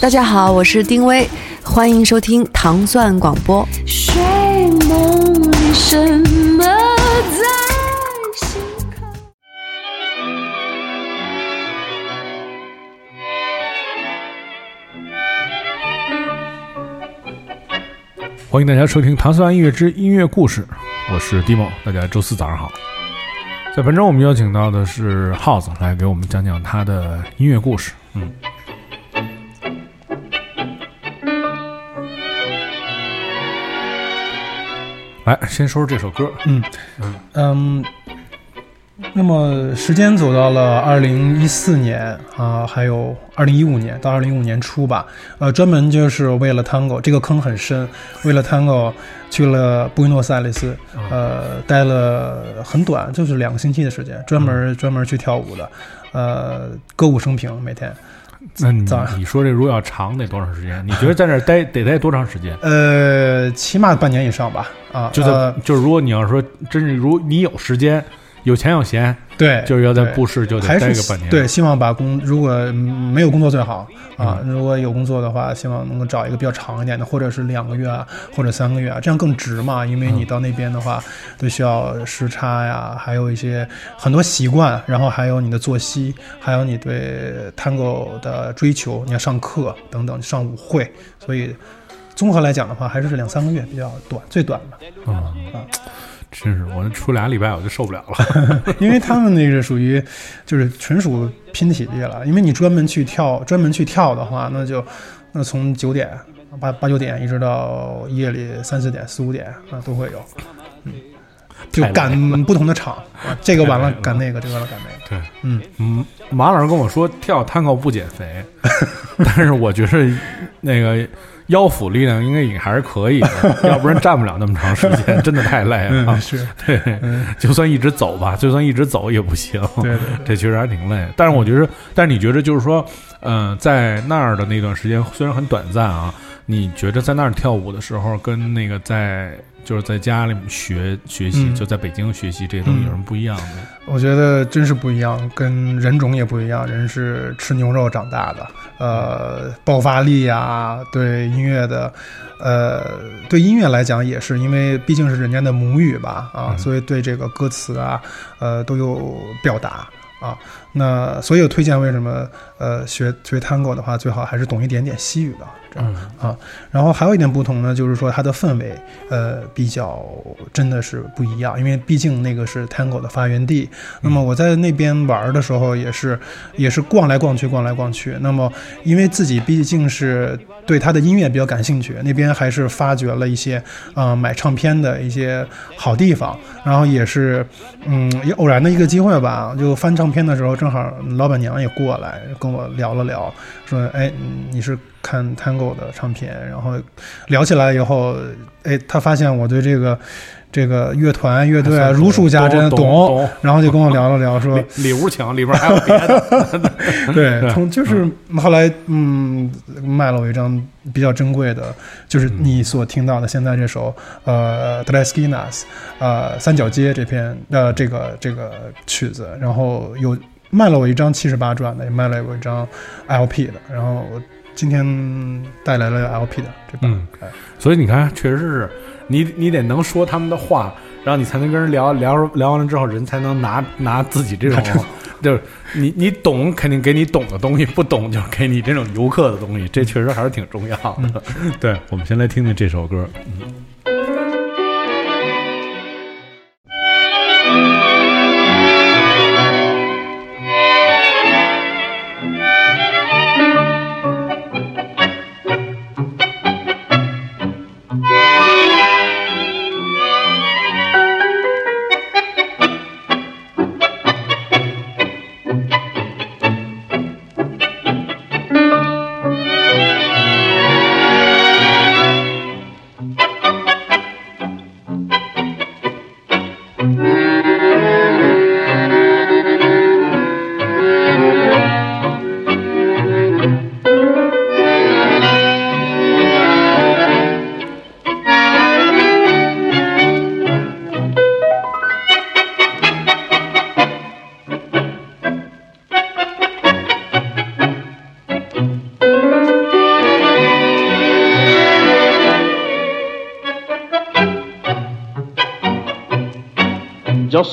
大家好，我是丁薇，欢迎收听糖蒜广播。睡梦里什么在心口？欢迎大家收听《糖蒜音乐之音乐故事》，我是 Dimo，大家周四早上好。在本周我们邀请到的是耗子来给我们讲讲他的音乐故事。嗯，来先说说这首歌。嗯嗯嗯。那么时间走到了二零一四年啊，还有二零一五年到二零一五年初吧。呃，专门就是为了 Tango 这个坑很深，为了 Tango 去了布宜诺斯艾利斯，呃，待了很短，就是两个星期的时间，专门专门去跳舞的，呃，歌舞升平每天。那你你说这如果要长得多长时间？你觉得在那儿待得待多长时间？呃，起码半年以上吧。啊，就在就是如果你要说真是如你有时间。有钱有闲，对，就是要在布市就得待个半年。对，希望把工如果没有工作最好啊，如果有工作的话，希望能够找一个比较长一点的，或者是两个月啊，或者三个月啊，这样更值嘛。因为你到那边的话，都需要时差呀，还有一些很多习惯，然后还有你的作息，还有你对 Tango 的追求，你要上课等等，上舞会，所以综合来讲的话，还是两三个月比较短，最短吧。啊啊。真是，我出俩礼拜我就受不了了，因为他们那是属于，就是纯属拼体力了。因为你专门去跳，专门去跳的话，那就那从九点八八九点一直到夜里三四点四五点啊都会有，嗯，就赶不同的场，这个完了赶那个，这个完了赶那个。对，嗯嗯，马老师跟我说跳探戈不减肥，但是我觉得那个。腰腹力量应该也还是可以的，要不然站不了那么长时间，真的太累了。是，对，就算一直走吧，就算一直走也不行。对，这确实还挺累。但是我觉得，但是你觉得，就是说，嗯，在那儿的那段时间虽然很短暂啊，你觉得在那儿跳舞的时候，跟那个在。就是在家里面学学习，就在北京学习这些东西有什么不一样的？我觉得真是不一样，跟人种也不一样。人是吃牛肉长大的，呃，爆发力呀，对音乐的，呃，对音乐来讲也是，因为毕竟是人家的母语吧，啊，所以对这个歌词啊，呃，都有表达啊。那所以推荐为什么呃学学 Tango 的话，最好还是懂一点点西语的。嗯啊，然后还有一点不同呢，就是说它的氛围，呃，比较真的是不一样，因为毕竟那个是 Tango 的发源地。那么我在那边玩的时候，也是也是逛来逛去，逛来逛去。那么因为自己毕竟是对他的音乐比较感兴趣，那边还是发掘了一些啊买唱片的一些好地方。然后也是嗯，也偶然的一个机会吧，就翻唱片的时候，正好老板娘也过来跟我聊了聊，说：“哎，你是？”看 Tango 的唱片，然后聊起来以后，哎，他发现我对这个这个乐团乐队啊如数家珍，懂，懂然后就跟我聊了聊，说里屋请，里边还有别的。对，从就是后来嗯，卖了我一张比较珍贵的，就是你所听到的现在这首呃 d r e s k i n a s 呃三角街这篇呃这个这个曲子，然后有卖了我一张七十八转的，也卖了我一张 LP 的，然后我。今天带来了 LP 的这嗯，所以你看，确实是你你得能说他们的话，然后你才能跟人聊聊聊完了之后，人才能拿拿自己这种，就是你你懂肯定给你懂的东西，不懂就给你这种游客的东西，这确实还是挺重要的。对，我们先来听听这首歌。嗯。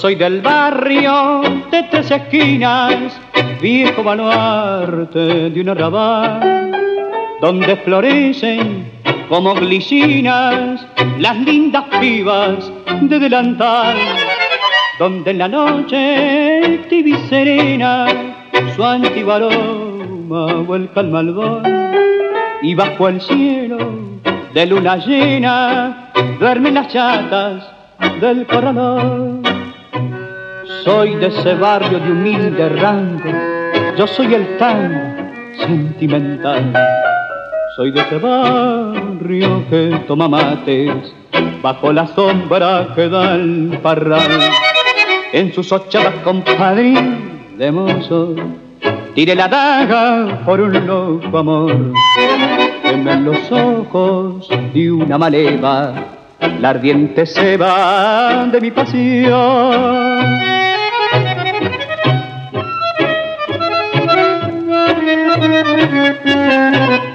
Soy del barrio de tres esquinas, viejo baluarte de un arrabal, donde florecen como glicinas las lindas pibas de delantal, donde en la noche tibia serena su antiguo aroma vuelca al malvón y bajo el cielo de luna llena duermen las chatas del corralón. Soy de ese barrio de humilde rango, yo soy el tan sentimental. Soy de ese barrio que toma mates bajo la sombra que da el parral. En sus ochavas compadrín de mozo, tire la daga por un loco amor. en los ojos de una maleva la ardiente va de mi pasión. Müzik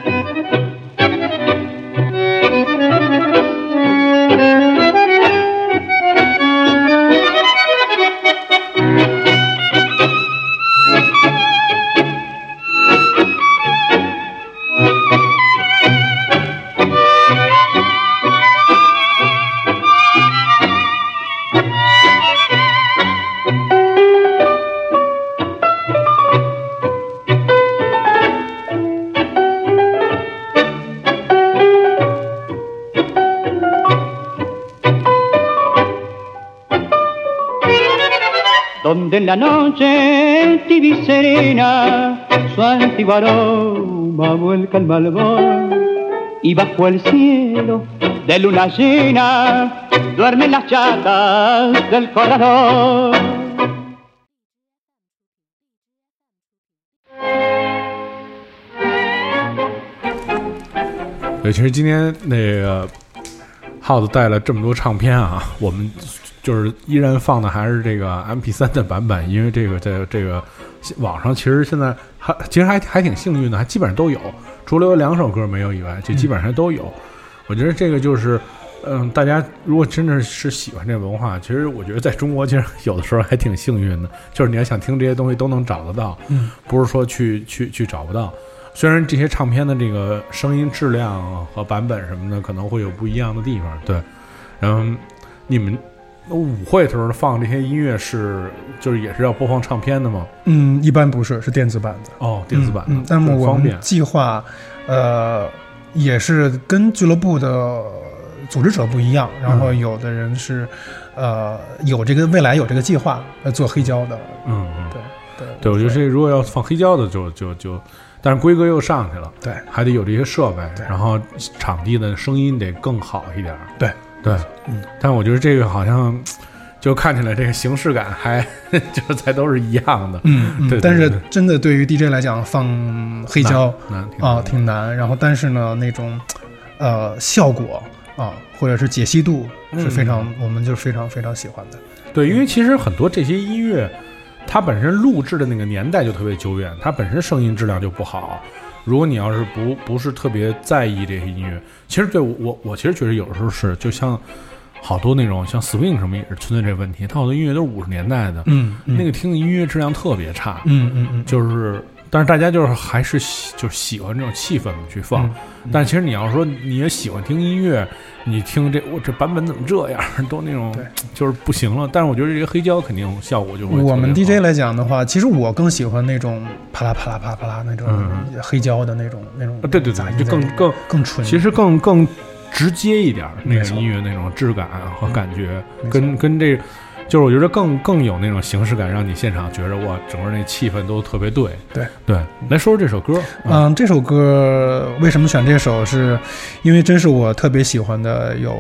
donde en la noche tibia serena su antiguo aroma vuelca el malvón y bajo el cielo de luna llena duermen las chatas del corralón. 对，其实今天那个耗子带了这么多唱片啊，我们 就是依然放的还是这个 M P 三的版本，因为这个在这个网上其实现在还其实还还挺幸运的，还基本上都有，除了有两首歌没有以外，就基本上都有。我觉得这个就是，嗯，大家如果真的是喜欢这文化，其实我觉得在中国其实 有的时候还挺幸运的，就是你要想听这些东西都能找得到，嗯，不是说去去去找不到。虽然这些唱片的这个声音质量和版本什么的可能会有不一样的地方，对，然后你们。舞会时候放这些音乐是，就是也是要播放唱片的吗？嗯，一般不是，是电子版的。哦，电子版的。嗯，那么我们计划，呃，也是跟俱乐部的组织者不一样。然后有的人是，呃，有这个未来有这个计划呃做黑胶的。嗯嗯，对对对，我觉得这如果要放黑胶的，就就就，但是规格又上去了。对，还得有这些设备，然后场地的声音得更好一点。对。对，嗯，但我觉得这个好像就看起来这个形式感还 就是才都是一样的，嗯，对。但是真的对于 DJ 来讲，放黑胶难啊，挺难。然后，但是呢，那种呃效果啊，或者是解析度是非常，我们就非常非常喜欢的。对，因为其实很多这些音乐，它本身录制的那个年代就特别久远，它本身声音质量就不好。如果你要是不不是特别在意这些音乐，其实对我我我其实觉得有的时候是，就像好多那种像 swing 什么也是存在这个问题，它好多音乐都是五十年代的，嗯，那个听的音乐质量特别差，嗯嗯嗯，就是。但是大家就是还是喜就是喜欢这种气氛去放，但其实你要说你也喜欢听音乐，你听这我这版本怎么这样，都那种就是不行了。但是我觉得这个黑胶肯定效果就会。我们 DJ 来讲的话，其实我更喜欢那种啪啦啪啦啪啦啪啦那种黑胶的那种那种。对对对，就更更更纯，其实更更直接一点那个音乐那种质感和感觉，跟跟这。就是我觉得更更有那种形式感，让你现场觉着哇，整个那气氛都特别对。对对，来说说这首歌。嗯，这首歌为什么选这首？是因为真是我特别喜欢的，有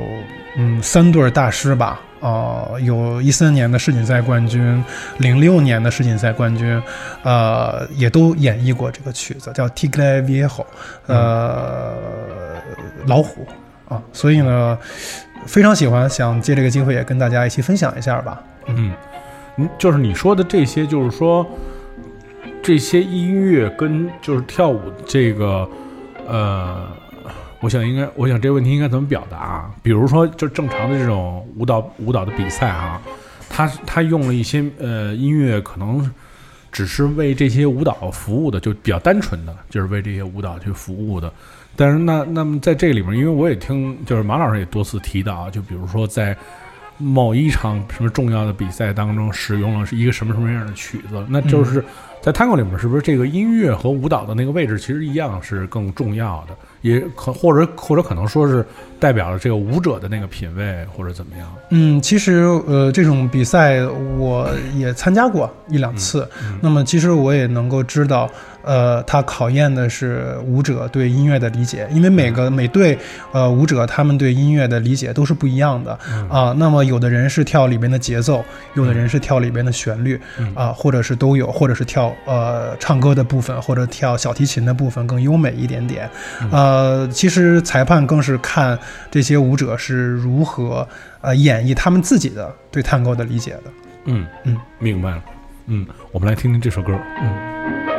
嗯三对大师吧。哦，有一三年的世锦赛冠军，零六年的世锦赛冠军，呃，也都演绎过这个曲子，叫《Tigre Viejo》，呃，老虎啊。所以呢。非常喜欢，想借这个机会也跟大家一起分享一下吧。嗯，嗯，就是你说的这些，就是说这些音乐跟就是跳舞这个，呃，我想应该，我想这个问题应该怎么表达啊？比如说，就正常的这种舞蹈舞蹈的比赛啊，他他用了一些呃音乐，可能只是为这些舞蹈服务的，就比较单纯的，就是为这些舞蹈去服务的。但是那那么在这里面，因为我也听，就是马老师也多次提到，就比如说在某一场什么重要的比赛当中，使用了是一个什么什么样的曲子，那就是在 Tango 里面，是不是这个音乐和舞蹈的那个位置其实一样是更重要的？也可或者或者可能说是代表了这个舞者的那个品味或者怎么样？嗯，其实呃，这种比赛我也参加过一两次，那么其实我也能够知道。呃，它考验的是舞者对音乐的理解，因为每个每对呃舞者他们对音乐的理解都是不一样的啊。那么有的人是跳里边的节奏，有的人是跳里边的旋律啊，或者是都有，或者是跳呃唱歌的部分，或者跳小提琴的部分更优美一点点。呃，其实裁判更是看这些舞者是如何呃演绎他们自己的对探戈的理解的。嗯嗯，明白了。嗯，我们来听听这首歌。嗯。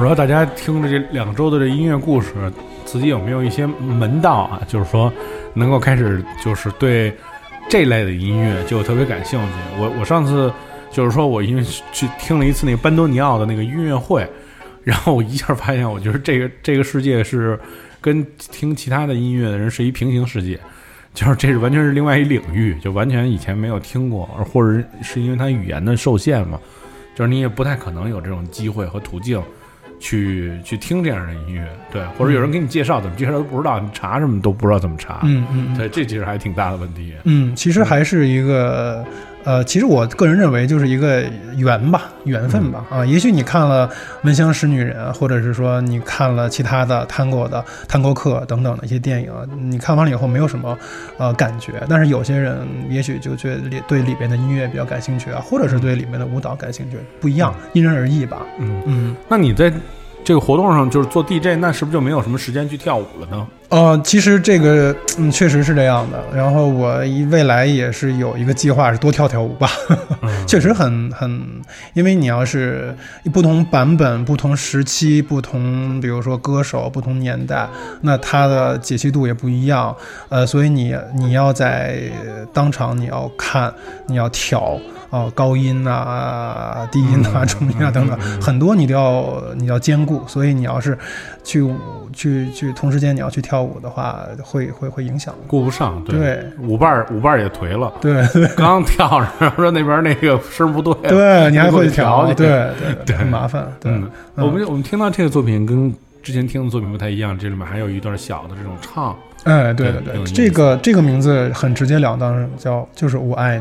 不知道大家听了这两周的这音乐故事，自己有没有一些门道啊？就是说，能够开始就是对这类的音乐就特别感兴趣。我我上次就是说我因为去听了一次那个班多尼奥的那个音乐会，然后我一下发现，我觉得这个这个世界是跟听其他的音乐的人是一平行世界，就是这是完全是另外一领域，就完全以前没有听过，或者是因为它语言的受限嘛，就是你也不太可能有这种机会和途径。去去听这样的音乐，对，或者有人给你介绍，怎么介绍都不知道，你查什么都不知道怎么查，嗯嗯，对，这其实还挺大的问题。嗯，其实还是一个呃，其实我个人认为就是一个缘吧，缘分吧。啊，也许你看了《闻香识女人》，或者是说你看了其他的探戈的探戈客等等的一些电影，你看完了以后没有什么呃感觉，但是有些人也许就觉得里对里边的音乐比较感兴趣啊，或者是对里面的舞蹈感兴趣，不一样，因人而异吧。嗯嗯。那你在这个活动上就是做 DJ，那是不是就没有什么时间去跳舞了呢？呃，其实这个嗯确实是这样的。然后我一未来也是有一个计划，是多跳跳舞吧。确实很很，因为你要是不同版本、不同时期、不同，比如说歌手、不同年代，那它的解析度也不一样。呃，所以你你要在当场你要看，你要调。哦，高音呐，低音呐，中音啊等等，很多你都要你要兼顾，所以你要是去去去同时间你要去跳舞的话，会会会影响，顾不上。对，舞伴舞伴也颓了。对，刚跳上说那边那个声不对，对你还会调，对对 对，很麻烦。嗯，我们我们听到这个作品跟之前听的作品不太一样，这里面还有一段小的这种唱。哎，对对对，这个这个名字很直截了当，叫就是我爱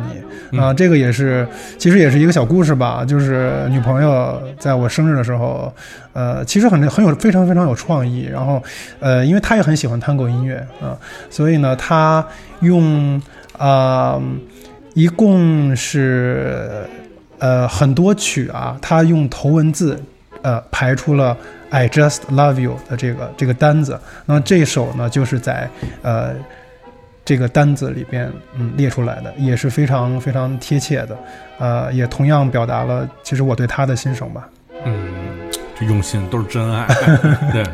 你啊。这个也是，其实也是一个小故事吧。就是女朋友在我生日的时候，呃，其实很很有非常非常有创意。然后，呃，因为她也很喜欢探戈音乐啊，所以呢，她用啊，一共是呃很多曲啊，她用头文字呃排出了。I just love you 的这个这个单子，那么这首呢，就是在呃这个单子里边嗯列出来的，也是非常非常贴切的，呃，也同样表达了其实我对他的心声吧。嗯，这用心都是真爱，对。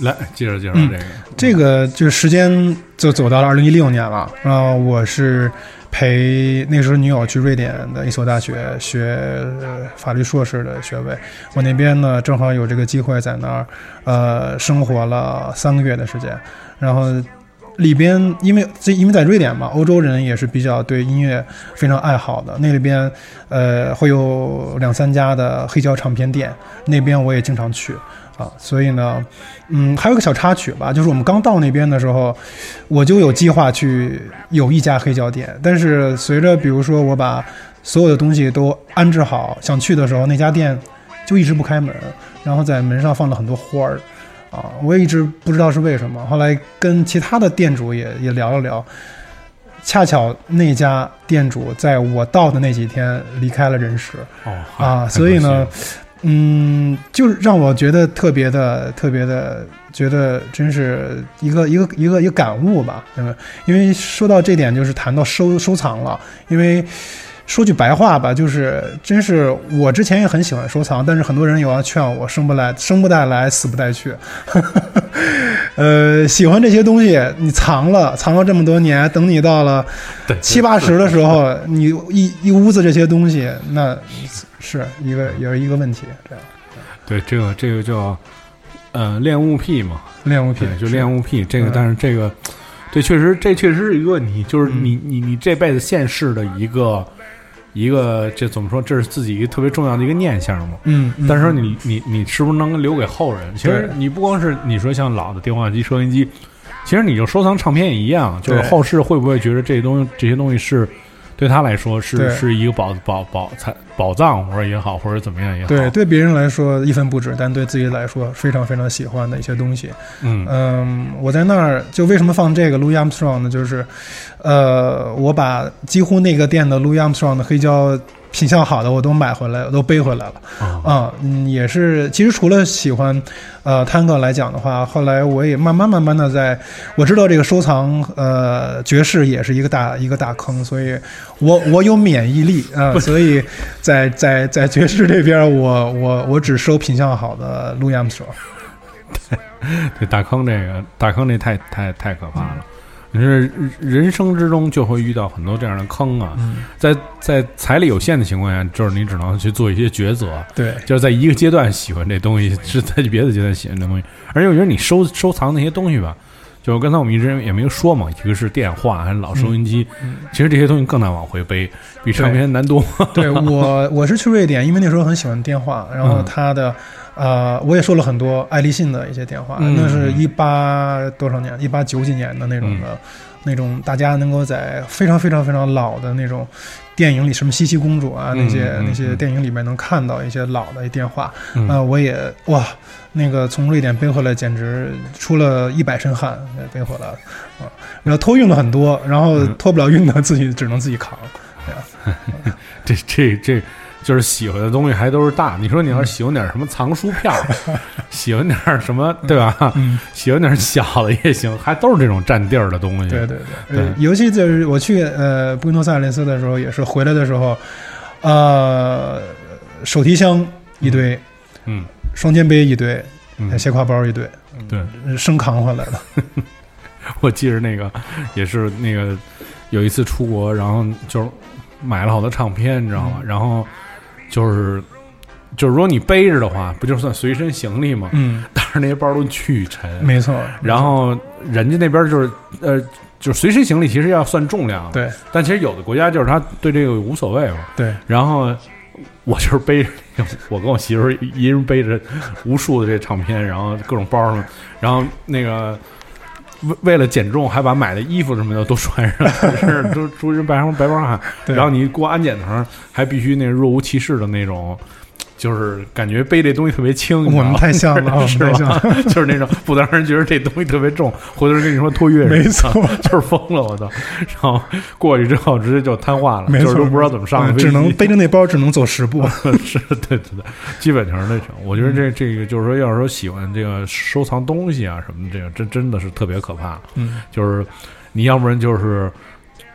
来，接着介绍这个。这个就时间就走到了二零一六年了。然后我是陪那时候女友去瑞典的一所大学学法律硕士的学位。我那边呢正好有这个机会在那儿，呃，生活了三个月的时间。然后里边因为这因为在瑞典嘛，欧洲人也是比较对音乐非常爱好的。那里边呃会有两三家的黑胶唱片店，那边我也经常去。啊，所以呢，嗯，还有个小插曲吧，就是我们刚到那边的时候，我就有计划去有一家黑胶店，但是随着比如说我把所有的东西都安置好，想去的时候，那家店就一直不开门，然后在门上放了很多花儿，啊，我也一直不知道是为什么。后来跟其他的店主也也聊了聊，恰巧那家店主在我到的那几天离开了人世，哦啊，所以呢。嗯，就让我觉得特别的、特别的，觉得真是一个一个一个一个感悟吧。嗯，因为说到这点，就是谈到收收藏了。因为说句白话吧，就是真是我之前也很喜欢收藏，但是很多人有要劝我生不来、生不带来、死不带去。呃，喜欢这些东西，你藏了，藏了这么多年，等你到了七八十的时候，你一一屋子这些东西，那。是一个也是一个问题，这样。对，这个这个叫呃恋物癖嘛，恋物癖就恋物癖。这个，但是这个，这确实这确实是一个问题，就是你你你这辈子现世的一个一个，这怎么说？这是自己一个特别重要的一个念想嘛。嗯。但是说你你你是不是能留给后人？其实你不光是你说像老的电话机、收音机，其实你就收藏唱片也一样，就是后世会不会觉得这些东西这些东西是？对他来说是是一个宝宝宝财宝藏，或者也好，或者怎么样也好。对，对别人来说一分不值，但对自己来说非常非常喜欢的一些东西。嗯嗯，我在那儿就为什么放这个 Louis Armstrong 呢？就是，呃，我把几乎那个店的 Louis Armstrong 的黑胶。品相好的我都买回来，我都背回来了啊，嗯，也是。其实除了喜欢，呃，探戈来讲的话，后来我也慢慢慢慢的在，我知道这个收藏，呃，爵士也是一个大一个大坑，所以我 我有免疫力啊，所以在在在爵士这边，我我我只收品相好的 Louis Armstrong。对，大坑这个大坑这太太太可怕了。你是人生之中就会遇到很多这样的坑啊，在在财力有限的情况下，就是你只能去做一些抉择。对，就是在一个阶段喜欢这东西，是在别的阶段喜欢这东西。而且我觉得你收收藏那些东西吧，就刚才我们一直也没有说嘛，一个是电话，还是老收音机，其实这些东西更难往回背，比唱片难多。对我，我是去瑞典，因为那时候很喜欢电话，然后它的。呃，我也说了很多爱立信的一些电话，那是一八多少年，一八九几年的那种的，那种大家能够在非常非常非常老的那种电影里，什么西西公主啊那些那些电影里面能看到一些老的电话。呃，我也哇，那个从瑞典背回来，简直出了一百身汗，背回来了啊。然后托运了很多，然后托不了运的自己只能自己扛。这这 这。就是喜欢的东西还都是大，你说你要是喜欢点什么藏书票，喜欢点什么，对吧？喜欢点小的也行，还都是这种占地儿的东西。对对对，尤其就是我去呃布宜诺斯艾利斯的时候，也是回来的时候，呃，手提箱一堆，嗯，双肩背一堆，斜挎包一堆，对，生扛回来了。我记着那个也是那个有一次出国，然后就是买了好多唱片，你知道吗？然后。就是，就是如果你背着的话，不就算随身行李吗？嗯，但是那些包都巨沉，没错。然后人家那边就是，呃，就是随身行李其实要算重量，对。但其实有的国家就是他对这个无所谓嘛，对。然后我就是背着，我跟我媳妇一人背着无数的这唱片，然后各种包上，然后那个。为为了减重，还把买的衣服什么的都穿上，是都出人白帮白帮汗。然后你过安检的时候，还必须那若无其事的那种。就是感觉背这东西特别轻，我们太像了，是吧？就是那种不能让人觉得这东西特别重，回头人跟你说托运，没错，就是疯了，我操！然后过去之后直接就瘫痪了，就是都不知道怎么上，只能背着那包，只能走十步。是，对对对，基本上那种。我觉得这这个就是说，要是说喜欢这个收藏东西啊什么，这个真真的是特别可怕。嗯，就是你要不然就是。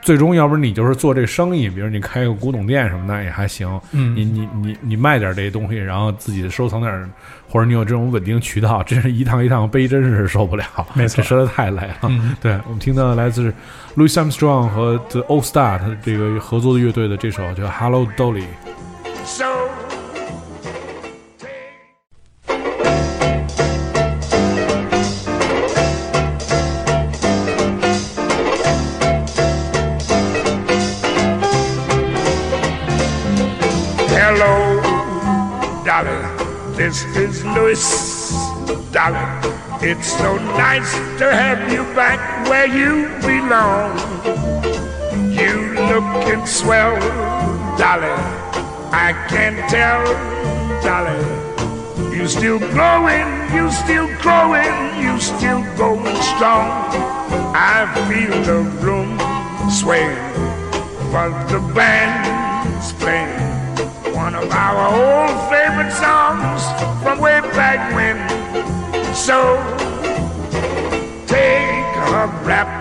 最终要不然你就是做这生意，比如你开个古董店什么的也还行，嗯你你你你卖点这些东西，然后自己收藏点儿，或者你有这种稳定渠道，真是一趟一趟背，真是受不了，没错这实在太累了。嗯对我们听到来自 Louis Armstrong 和 The Old Star 他这个合作的乐队的这首叫《Hello Dolly》。So This is Louis. It's so nice to have you back where you belong. You looking swell, Dolly. I can tell, Dolly. You still growing, you still growing, you still going strong. I feel the room sway, but the band's playing one of our old favorite songs from way back when. So take a rap,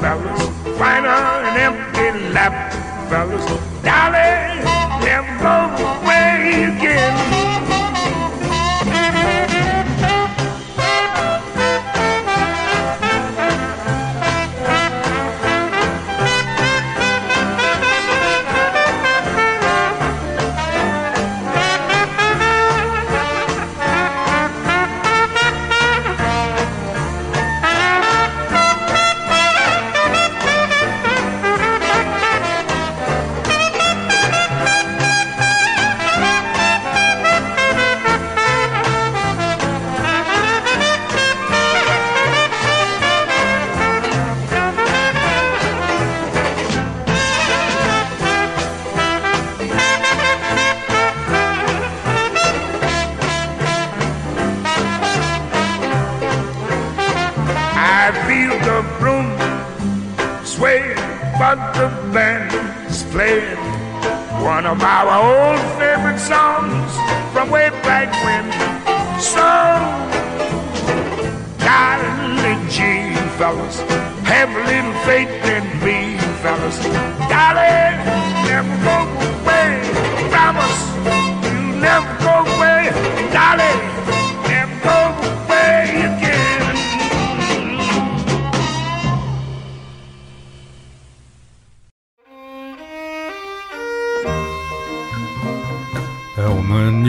fellas, find an empty lap, fellas. Dolly, never go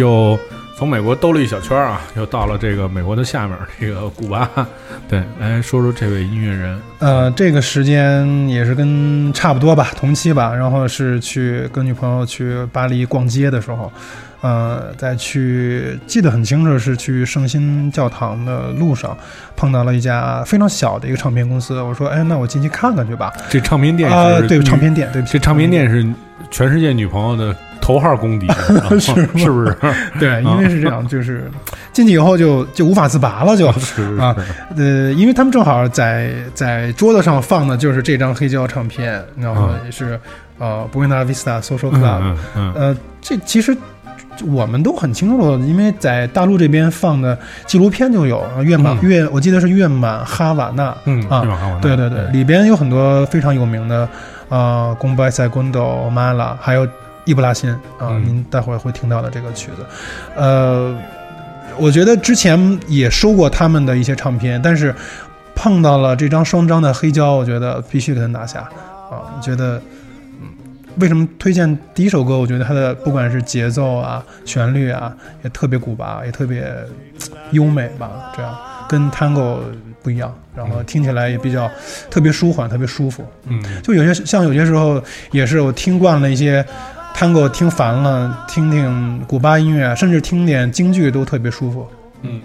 又从美国兜了一小圈儿啊，又到了这个美国的下面这个古巴。对，来说说这位音乐人。呃，这个时间也是跟差不多吧，同期吧。然后是去跟女朋友去巴黎逛街的时候，呃，在去记得很清楚，是去圣心教堂的路上碰到了一家非常小的一个唱片公司。我说，哎，那我进去看看去吧。这唱片店啊、对，唱片店，对不起，这唱片店是全世界女朋友的头号公敌，是是不是？对，因为是这样，就是进去以后就就无法自拔了，就。是啊呃，因为他们正好在在桌子上放的就是这张黑胶唱片，然后啊也是呃 Buena Vista Social 嗯 Club，、嗯嗯呃，这其实我们都很清楚，因为在大陆这边放的纪录片就有啊月满、嗯。月，我记得是月满哈瓦那，嗯啊月满哈瓦那对对对，里边有很多非常有名的，呃，宫拜塞贡多、马拉，还有伊布拉辛啊，嗯。您待会儿会听到的这个曲子，呃，我觉得之前也收过他们的一些唱片，但是碰到了这张双张的黑胶，我觉得必须给它拿下啊！觉得，嗯，为什么推荐第一首歌？我觉得它的不管是节奏啊、旋律啊，也特别古巴，也特别优美吧，这样跟 Tango 不一样，然后听起来也比较特别舒缓，特别舒服。嗯就有些像有些时候也是我听惯了一些 Tango，听烦了，听听古巴音乐，甚至听点京剧都特别舒服。嗯。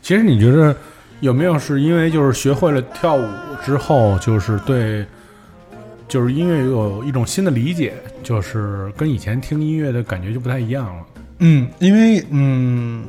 其实你觉得有没有是因为就是学会了跳舞之后，就是对，就是音乐有一种新的理解，就是跟以前听音乐的感觉就不太一样了。嗯，因为嗯，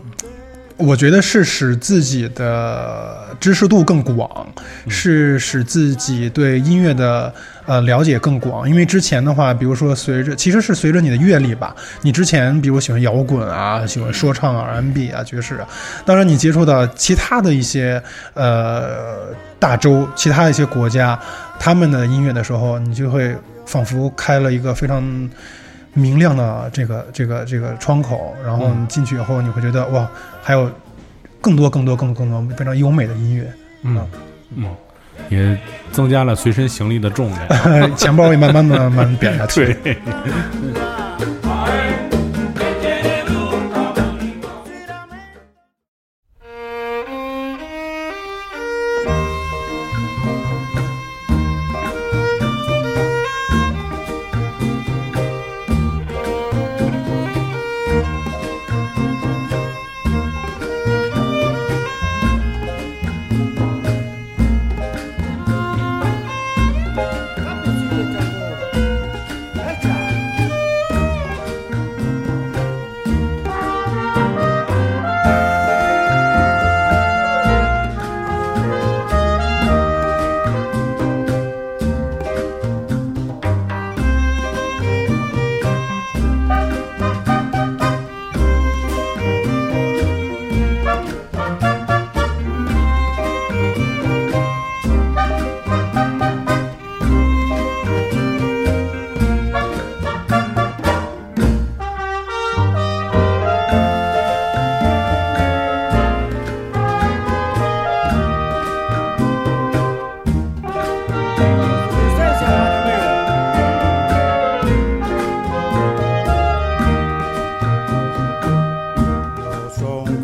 我觉得是使自己的知识度更广，是使自己对音乐的呃了解更广。因为之前的话，比如说随着其实是随着你的阅历吧，你之前比如喜欢摇滚啊，喜欢说唱啊、R&B 啊、爵士啊，当然你接触到其他的一些呃大洲、其他一些国家他们的音乐的时候，你就会仿佛开了一个非常。明亮的这个这个这个窗口，然后你进去以后，你会觉得哇，还有更多更多更多更多非常优美的音乐，嗯嗯，也增加了随身行李的重量，钱包也慢慢慢慢扁下去。对。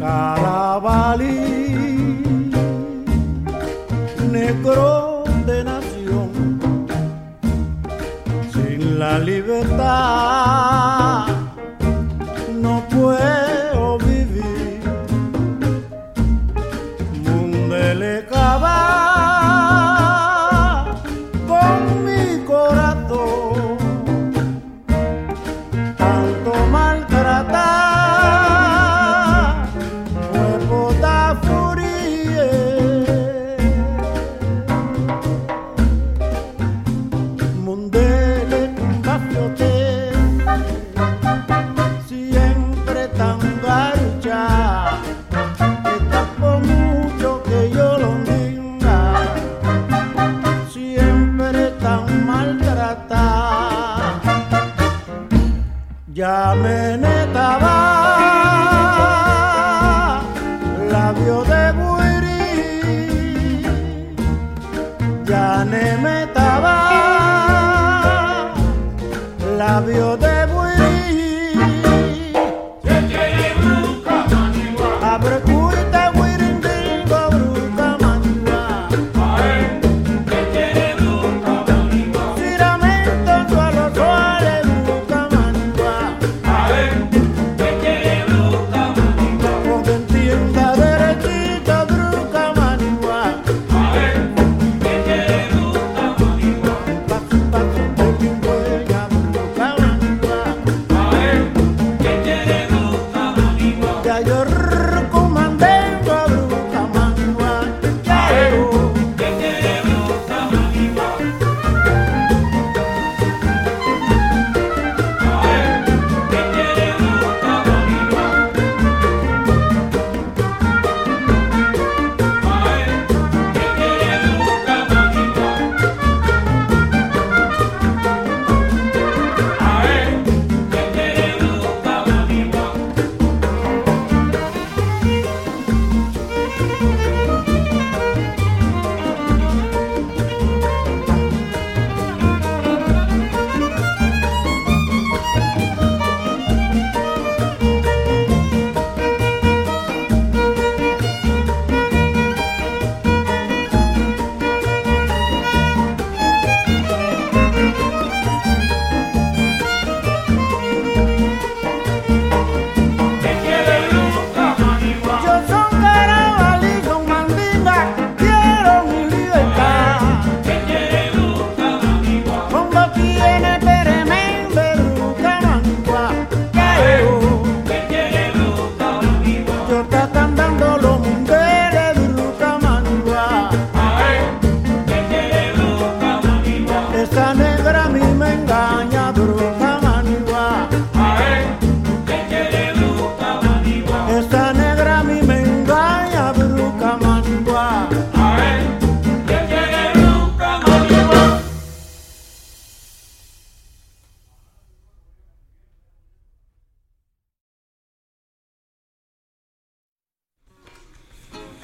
Carabalí, negro de nación, sin la libertad.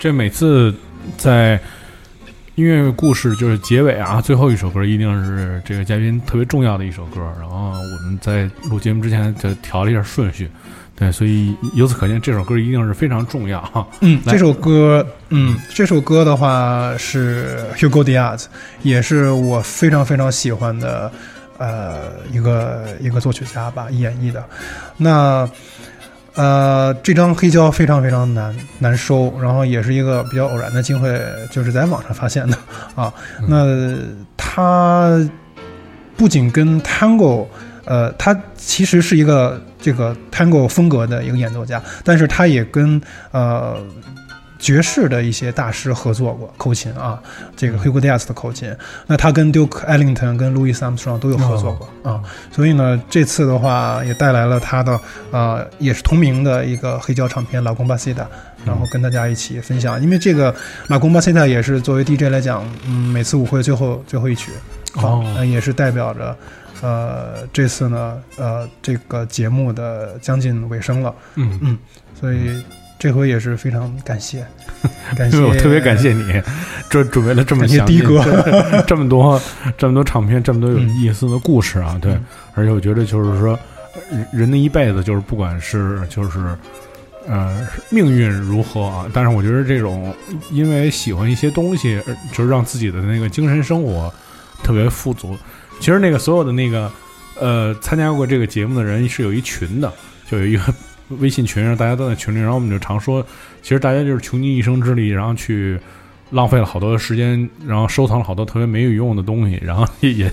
这每次在音乐故事就是结尾啊，最后一首歌一定是这个嘉宾特别重要的一首歌。然后我们在录节目之前就调了一下顺序，对，所以由此可见，这首歌一定是非常重要哈。嗯，这首歌，嗯，这首歌的话是 Hugo Diaz，也是我非常非常喜欢的，呃，一个一个作曲家吧演绎的。那呃，这张黑胶非常非常难难收，然后也是一个比较偶然的机会，就是在网上发现的啊。那它不仅跟 Tango，呃，他其实是一个这个 Tango 风格的一个演奏家，但是他也跟呃。爵士的一些大师合作过口琴啊，这个 Hugo Diaz 的口琴，那他跟 Duke Ellington、跟 Louis Armstrong 都有合作过啊，所以呢，这次的话也带来了他的呃，也是同名的一个黑胶唱片《La Gombasita》，然后跟大家一起分享。因为这个《La Gombasita》也是作为 DJ 来讲，嗯，每次舞会最后最后一曲，哦，也是代表着呃这次呢呃这个节目的将近尾声了，嗯嗯，所以。这回也是非常感谢，感谢我特别感谢你，这准备了这么详细，这么多这么多唱片，这么多有意思的故事啊！对，而且我觉得就是说，人的一辈子就是不管是就是呃命运如何啊，但是我觉得这种因为喜欢一些东西，就是让自己的那个精神生活特别富足。其实那个所有的那个呃参加过这个节目的人是有一群的，就有一个。微信群，大家都在群里，然后我们就常说，其实大家就是穷尽一生之力，然后去浪费了好多时间，然后收藏了好多特别没有用的东西，然后也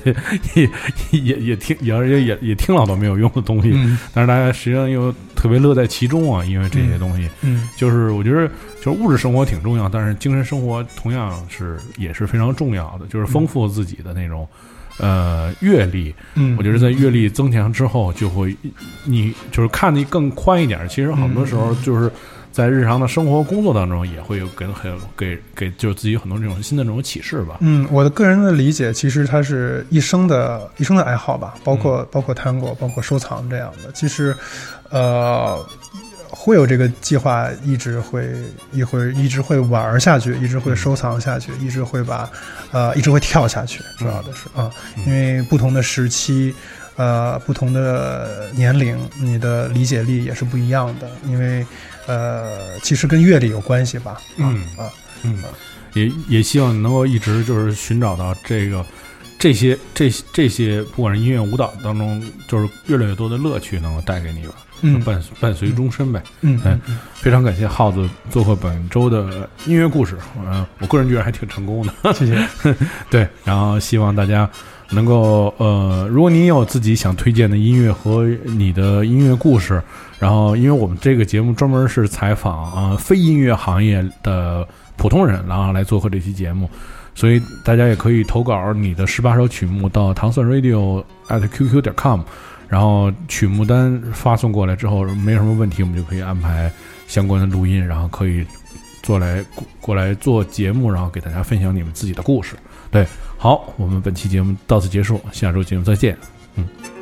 也也也也听，也也也也听了好多没有用的东西，但是大家实际上又特别乐在其中啊，因为这些东西，嗯，就是我觉得就是物质生活挺重要，但是精神生活同样是也是非常重要的，就是丰富自己的那种。呃，阅历，嗯，我觉得在阅历增强之后，就会你就是看的更宽一点。其实很多时候就是在日常的生活工作当中，也会有给很给给就是自己很多这种新的这种启示吧。嗯，我的个人的理解，其实它是一生的一生的爱好吧，包括包括 Tango，包括收藏这样的。其实，呃。会有这个计划，一直会一会一直会玩下去，一直会收藏下去，一直会把，呃，一直会跳下去。主要的是啊，因为不同的时期，呃，不同的年龄，你的理解力也是不一样的。因为，呃，其实跟阅历有关系吧。嗯啊，嗯，也也希望能够一直就是寻找到这个这些这这些，不管是音乐舞蹈当中，就是越来越多的乐趣能够带给你吧。嗯，伴伴随终身呗。嗯，非常感谢耗子做客本周的音乐故事。嗯，我个人觉得还挺成功的。谢谢。对，然后希望大家能够呃，如果您有自己想推荐的音乐和你的音乐故事，然后因为我们这个节目专门是采访啊非音乐行业的普通人，然后来做客这期节目，所以大家也可以投稿你的十八首曲目到糖蒜 radio at qq 点 com。然后曲目单发送过来之后，没什么问题，我们就可以安排相关的录音，然后可以做来过来做节目，然后给大家分享你们自己的故事。对，好，我们本期节目到此结束，下周节目再见。嗯。